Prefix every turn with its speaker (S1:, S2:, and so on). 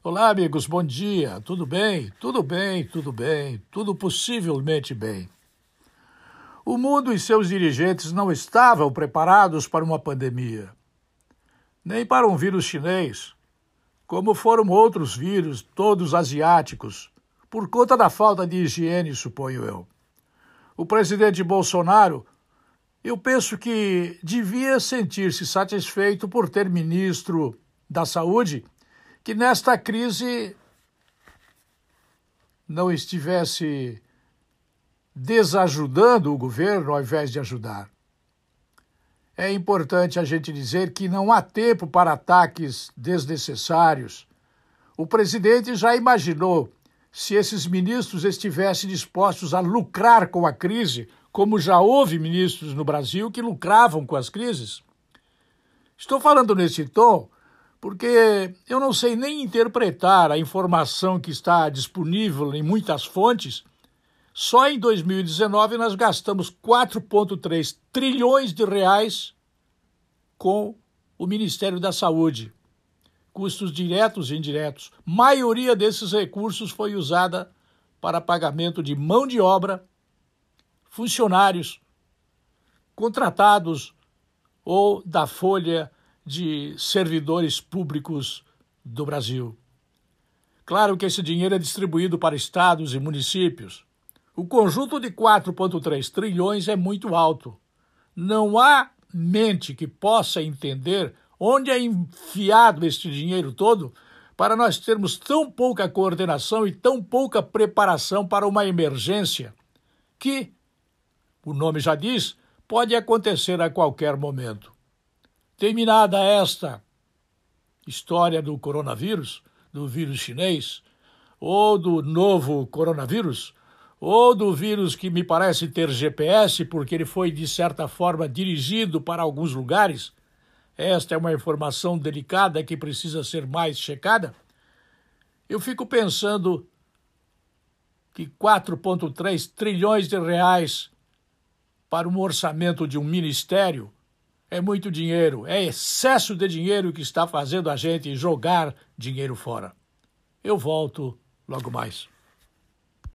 S1: Olá, amigos, bom dia. Tudo bem? Tudo bem, tudo bem, tudo possivelmente bem. O mundo e seus dirigentes não estavam preparados para uma pandemia, nem para um vírus chinês, como foram outros vírus, todos asiáticos, por conta da falta de higiene, suponho eu. O presidente Bolsonaro, eu penso que devia sentir-se satisfeito por ter ministro da Saúde que nesta crise não estivesse desajudando o governo ao invés de ajudar. É importante a gente dizer que não há tempo para ataques desnecessários. O presidente já imaginou se esses ministros estivessem dispostos a lucrar com a crise, como já houve ministros no Brasil que lucravam com as crises? Estou falando nesse tom porque eu não sei nem interpretar a informação que está disponível em muitas fontes. Só em 2019 nós gastamos 4,3 trilhões de reais com o Ministério da Saúde, custos diretos e indiretos. Maioria desses recursos foi usada para pagamento de mão de obra, funcionários contratados ou da folha de servidores públicos do Brasil. Claro que esse dinheiro é distribuído para estados e municípios. O conjunto de 4,3 trilhões é muito alto. Não há mente que possa entender onde é enfiado este dinheiro todo para nós termos tão pouca coordenação e tão pouca preparação para uma emergência que, o nome já diz, pode acontecer a qualquer momento. Terminada esta história do coronavírus, do vírus chinês, ou do novo coronavírus, ou do vírus que me parece ter GPS, porque ele foi, de certa forma, dirigido para alguns lugares. Esta é uma informação delicada que precisa ser mais checada. Eu fico pensando que 4,3 trilhões de reais para um orçamento de um ministério é muito dinheiro, é excesso de dinheiro que está fazendo a gente jogar dinheiro fora. Eu volto logo mais.